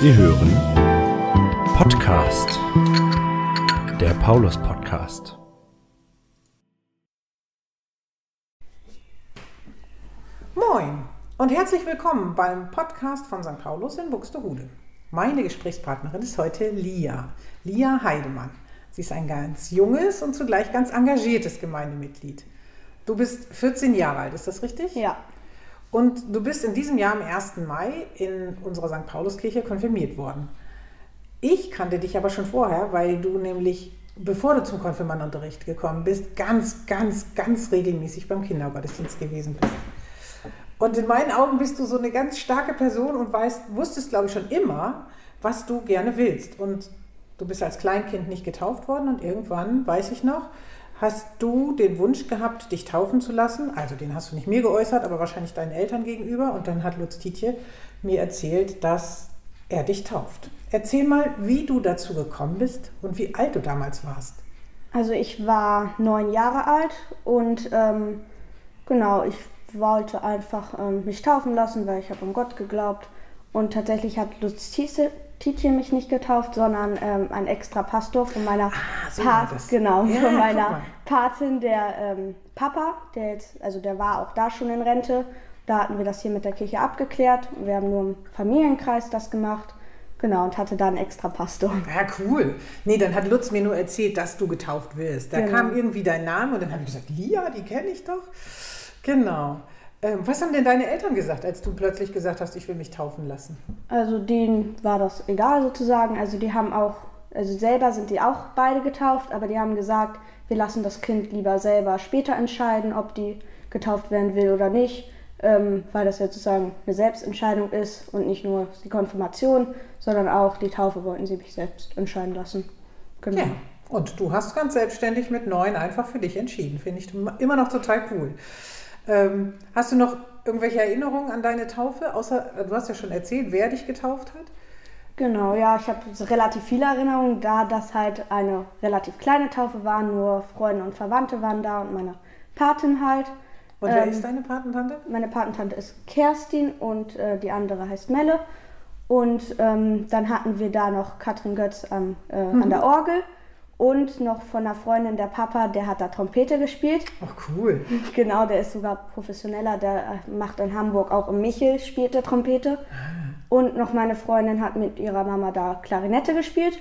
Sie hören Podcast, der Paulus Podcast. Moin und herzlich willkommen beim Podcast von St. Paulus in Buxtehude. Meine Gesprächspartnerin ist heute Lia, Lia Heidemann. Sie ist ein ganz junges und zugleich ganz engagiertes Gemeindemitglied. Du bist 14 Jahre alt, ist das richtig? Ja. Und du bist in diesem Jahr am 1. Mai in unserer St. Pauluskirche konfirmiert worden. Ich kannte dich aber schon vorher, weil du nämlich, bevor du zum Konfirmandenunterricht gekommen bist, ganz, ganz, ganz regelmäßig beim Kindergottesdienst gewesen bist. Und in meinen Augen bist du so eine ganz starke Person und weißt, wusstest, glaube ich, schon immer, was du gerne willst. Und du bist als Kleinkind nicht getauft worden und irgendwann, weiß ich noch, hast du den Wunsch gehabt, dich taufen zu lassen. Also den hast du nicht mir geäußert, aber wahrscheinlich deinen Eltern gegenüber. Und dann hat Lutz Tietje mir erzählt, dass er dich tauft. Erzähl mal, wie du dazu gekommen bist und wie alt du damals warst. Also ich war neun Jahre alt und ähm, genau, ich wollte einfach ähm, mich taufen lassen, weil ich habe an Gott geglaubt. Und tatsächlich hat Lutz Tietje mich nicht getauft, sondern ähm, ein extra Pastor von meiner Ah, so Pat genau Ja, von meiner. Patin, der ähm, Papa, der jetzt, also der war auch da schon in Rente. Da hatten wir das hier mit der Kirche abgeklärt. Wir haben nur im Familienkreis das gemacht. Genau, und hatte da einen extra Pastor. Ja, cool. Nee, dann hat Lutz mir nur erzählt, dass du getauft wirst. Da Genau. kam irgendwie dein Name und dann habe ich gesagt, Lia, die kenne ich doch. Genau. Ähm, was haben denn deine Eltern gesagt, als du plötzlich gesagt hast, ich will mich taufen lassen? Also denen war das egal sozusagen. Also die haben auch, also selber sind die auch beide getauft, aber die haben gesagt, wir lassen das Kind lieber selber später entscheiden, ob die getauft werden will oder nicht, ähm, weil das ja sozusagen eine Selbstentscheidung ist und nicht nur die Konfirmation, sondern auch die Taufe wollten sie mich selbst entscheiden lassen. Genau. Ja. Und du hast ganz selbstständig mit neun einfach für dich entschieden. Finde ich immer noch total cool. Ähm, hast du noch irgendwelche Erinnerungen an deine Taufe? Außer, du hast ja schon erzählt, wer dich getauft hat. Genau, ja, ich habe relativ viele Erinnerungen, da das halt eine relativ kleine Taufe war, nur Freunde und Verwandte waren da und meine Patin halt. Und wer Ähm, ist deine Patentante? Meine Patentante ist Kerstin und äh, die andere heißt Melle. Und ähm, dann hatten wir da noch Katrin Götz am, äh, an der Orgel und noch von einer Freundin der Papa, der hat da Trompete gespielt. Ach, cool. Genau, der ist sogar professioneller, der äh, macht in Hamburg auch im Michel, spielt der Trompete. Und noch meine Freundin hat mit ihrer Mama da Klarinette gespielt.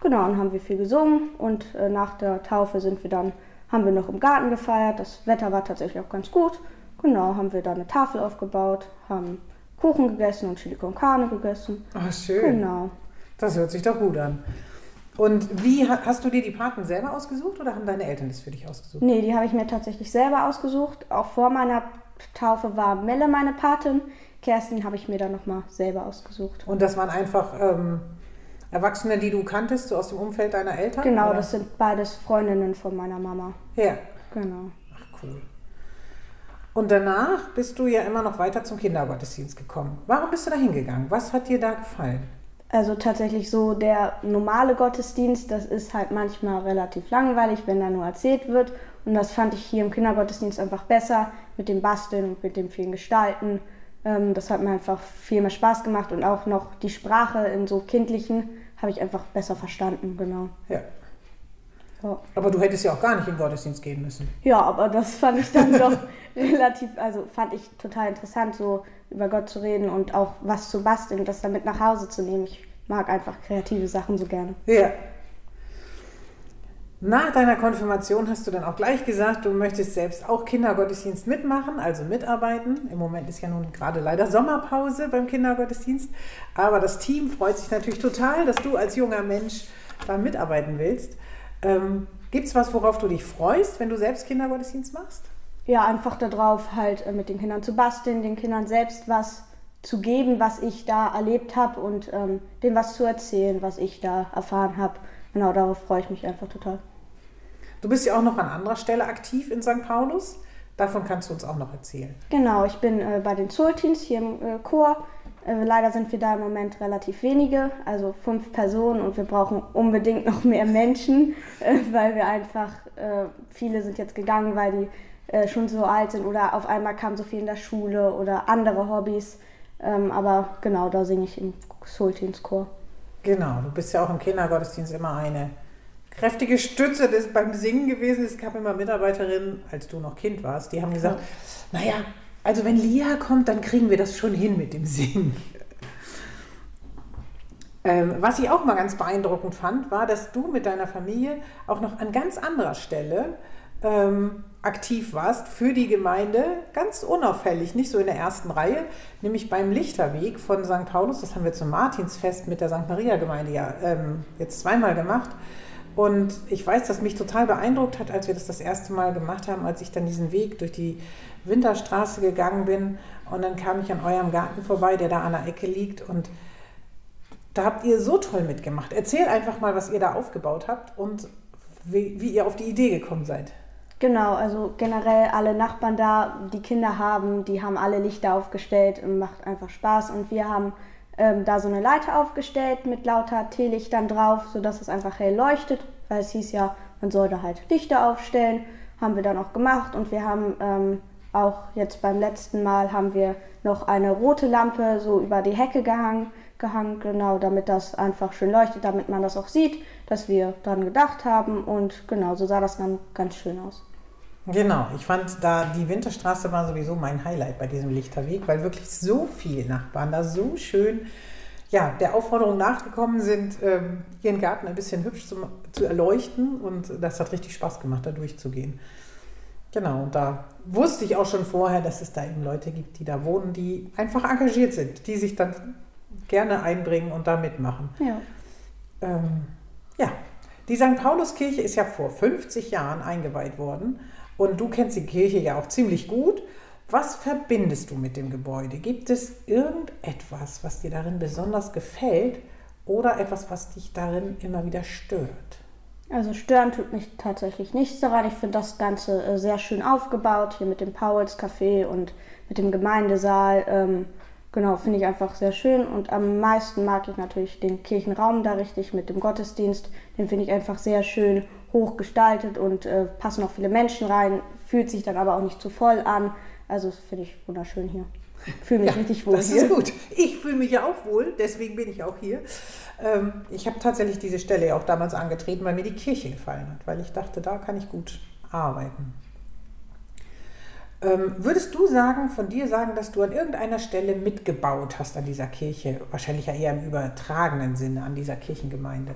Genau, und haben wir viel gesungen. Und äh, nach der Taufe sind wir dann, haben wir noch im Garten gefeiert. Das Wetter war tatsächlich auch ganz gut. Genau, haben wir da eine Tafel aufgebaut, haben Kuchen gegessen und Chili con Carne gegessen. Ach, schön. Genau. Das hört sich doch gut an. Und wie ha- hast du dir die Paten selber ausgesucht oder haben deine Eltern das für dich ausgesucht? Nee, die habe ich mir tatsächlich selber ausgesucht. Auch vor meiner Taufe war Melle meine Patin. Kerstin habe ich mir dann nochmal selber ausgesucht. Und das waren einfach ähm, Erwachsene, die du kanntest, so aus dem Umfeld deiner Eltern? Genau, oder? das sind beides Freundinnen von meiner Mama. Ja, Genau. ach cool. Und danach bist du ja immer noch weiter zum Kindergottesdienst gekommen. Warum bist du da hingegangen? Was hat dir da gefallen? Also tatsächlich so der normale Gottesdienst, das ist halt manchmal relativ langweilig, wenn da nur erzählt wird. Und das fand ich hier im Kindergottesdienst einfach besser mit dem Basteln und mit dem vielen Gestalten. Ähm, das hat mir einfach viel mehr Spaß gemacht und auch noch die Sprache in so kindlichen habe ich einfach besser verstanden, genau. Ja. Ja. Aber du hättest ja auch gar nicht in den Gottesdienst gehen müssen. Ja, aber das fand ich dann doch relativ, also fand ich total interessant, so über Gott zu reden und auch was zu basteln und das dann mit nach Hause zu nehmen. Ich mag einfach kreative Sachen so gerne. Ja. Nach deiner Konfirmation hast du dann auch gleich gesagt, du möchtest selbst auch Kindergottesdienst mitmachen, also mitarbeiten. Im Moment ist ja nun gerade leider Sommerpause beim Kindergottesdienst. Aber das Team freut sich natürlich total, dass du als junger Mensch da mitarbeiten willst. Ähm, Gibt es was, worauf du dich freust, wenn du selbst Kindergottesdienst machst? Ja, einfach darauf halt äh, mit den Kindern zu basteln, den Kindern selbst was zu geben, was ich da erlebt habe und ähm, denen was zu erzählen, was ich da erfahren habe. Genau, darauf freue ich mich einfach total. Du bist ja auch noch an anderer Stelle aktiv in St. Paulus. Davon kannst du uns auch noch erzählen. Genau, ich bin äh, bei den Sultins hier im äh, Chor. Äh, leider sind wir da im Moment relativ wenige, also fünf Personen und wir brauchen unbedingt noch mehr Menschen, äh, weil wir einfach, äh, viele sind jetzt gegangen, weil die schon so alt sind oder auf einmal kam so viel in der Schule oder andere Hobbys. Ähm, aber genau, da singe ich im Sultinschor. Genau, du bist ja auch im Kindergottesdienst immer eine kräftige Stütze des, beim Singen gewesen. Es gab immer Mitarbeiterinnen, als du noch Kind warst, die haben gesagt, ja. naja, also wenn Lia kommt, dann kriegen wir das schon hin mit dem Singen. Ähm, was ich auch mal ganz beeindruckend fand, war, dass du mit deiner Familie auch noch an ganz anderer Stelle ähm, aktiv warst für die Gemeinde, ganz unauffällig, nicht so in der ersten Reihe, nämlich beim Lichterweg von St. Paulus. Das haben wir zum Martinsfest mit der St. Maria Gemeinde ja ähm, jetzt zweimal gemacht. Und ich weiß, dass mich total beeindruckt hat, als wir das das erste Mal gemacht haben, als ich dann diesen Weg durch die Winterstraße gegangen bin. Und dann kam ich an eurem Garten vorbei, der da an der Ecke liegt. Und da habt ihr so toll mitgemacht. Erzähl einfach mal, was ihr da aufgebaut habt und wie, wie ihr auf die Idee gekommen seid. Genau, also generell alle Nachbarn da, die Kinder haben, die haben alle Lichter aufgestellt und macht einfach Spaß. Und wir haben ähm, da so eine Leiter aufgestellt mit lauter Teelichtern drauf, sodass es einfach hell leuchtet, weil es hieß ja, man sollte halt Lichter aufstellen. Haben wir dann auch gemacht und wir haben ähm, auch jetzt beim letzten Mal haben wir noch eine rote Lampe so über die Hecke gehangen, gehangen, genau, damit das einfach schön leuchtet, damit man das auch sieht, dass wir dran gedacht haben und genau, so sah das dann ganz schön aus. Genau, ich fand da die Winterstraße war sowieso mein Highlight bei diesem Lichterweg, weil wirklich so viele Nachbarn da so schön ja, der Aufforderung nachgekommen sind, ähm, ihren Garten ein bisschen hübsch zu, zu erleuchten und das hat richtig Spaß gemacht, da durchzugehen. Genau, und da wusste ich auch schon vorher, dass es da eben Leute gibt, die da wohnen, die einfach engagiert sind, die sich dann gerne einbringen und da mitmachen. Ja. Ähm, ja, die St. Pauluskirche ist ja vor 50 Jahren eingeweiht worden und du kennst die Kirche ja auch ziemlich gut. Was verbindest du mit dem Gebäude? Gibt es irgendetwas, was dir darin besonders gefällt oder etwas, was dich darin immer wieder stört? Also stören tut mich tatsächlich nichts daran. Ich finde das Ganze äh, sehr schön aufgebaut, hier mit dem Pauls Café und mit dem Gemeindesaal. Genau, finde ich einfach sehr schön. Und am meisten mag ich natürlich den Kirchenraum da richtig mit dem Gottesdienst. Den finde ich einfach sehr schön hoch gestaltet und äh, passen auch viele Menschen rein, fühlt sich dann aber auch nicht zu voll an. Also das finde ich wunderschön hier. Fühle mich ja, richtig wohl das hier. Das ist gut. Ich fühle mich ja auch wohl, deswegen bin ich auch hier. Ähm, ich habe tatsächlich diese Stelle ja auch damals angetreten, weil mir die Kirche gefallen hat, weil ich dachte, da kann ich gut arbeiten. Ähm, würdest du sagen, von dir sagen, dass du an irgendeiner Stelle mitgebaut hast an dieser Kirche? Wahrscheinlich ja eher im übertragenen Sinne an dieser Kirchengemeinde.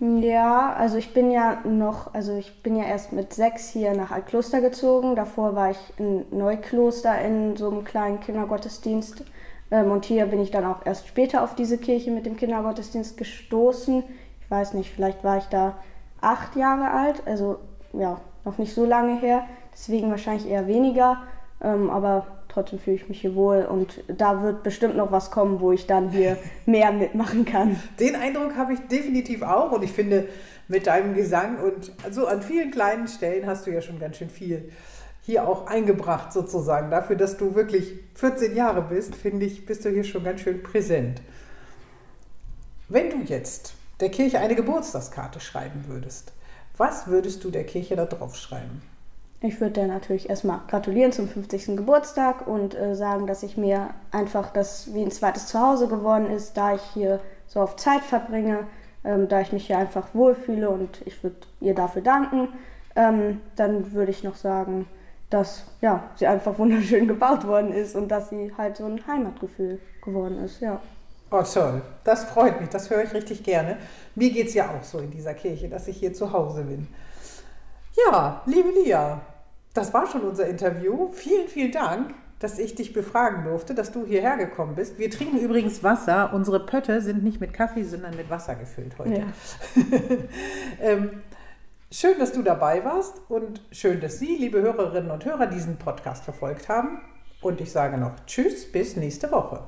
Ja, also ich bin ja noch, also ich bin ja erst mit sechs hier nach Altkloster gezogen. Davor war ich in Neukloster in so einem kleinen Kindergottesdienst. Ähm, und hier bin ich dann auch erst später auf diese Kirche mit dem Kindergottesdienst gestoßen. Ich weiß nicht, vielleicht war ich da acht Jahre alt, also ja, noch nicht so lange her. Deswegen wahrscheinlich eher weniger. Ähm, aber trotzdem fühle ich mich hier wohl und da wird bestimmt noch was kommen, wo ich dann hier mehr mitmachen kann. Den Eindruck habe ich definitiv auch und ich finde, mit deinem Gesang und so an vielen kleinen Stellen hast du ja schon ganz schön viel hier auch eingebracht sozusagen. Dafür, dass du wirklich 14 Jahre bist, finde ich, bist du hier schon ganz schön präsent. Wenn du jetzt der Kirche eine Geburtstagskarte schreiben würdest, was würdest du der Kirche da drauf schreiben? Ich würde dir natürlich erstmal gratulieren zum 50. Geburtstag und äh, sagen, dass ich mir einfach das wie ein zweites Zuhause geworden ist, da ich hier so oft Zeit verbringe, ähm, da ich mich hier einfach wohlfühle und ich würde ihr dafür danken. Ähm, dann würde ich noch sagen, dass ja, sie einfach wunderschön gebaut worden ist und dass sie halt so ein Heimatgefühl geworden ist, ja. Oh toll, das freut mich, das höre ich richtig gerne. Mir geht es ja auch so in dieser Kirche, dass ich hier zu Hause bin. Ja, liebe Lia, das war schon unser Interview. Vielen, vielen Dank, dass ich dich befragen durfte, dass du hierher gekommen bist. Wir trinken übrigens Wasser. Unsere Pötte sind nicht mit Kaffee, sondern mit Wasser gefüllt heute. Ja. ähm, schön, dass du dabei warst und schön, dass Sie, liebe Hörerinnen und Hörer, diesen Podcast verfolgt haben. Und ich sage noch Tschüss, bis nächste Woche.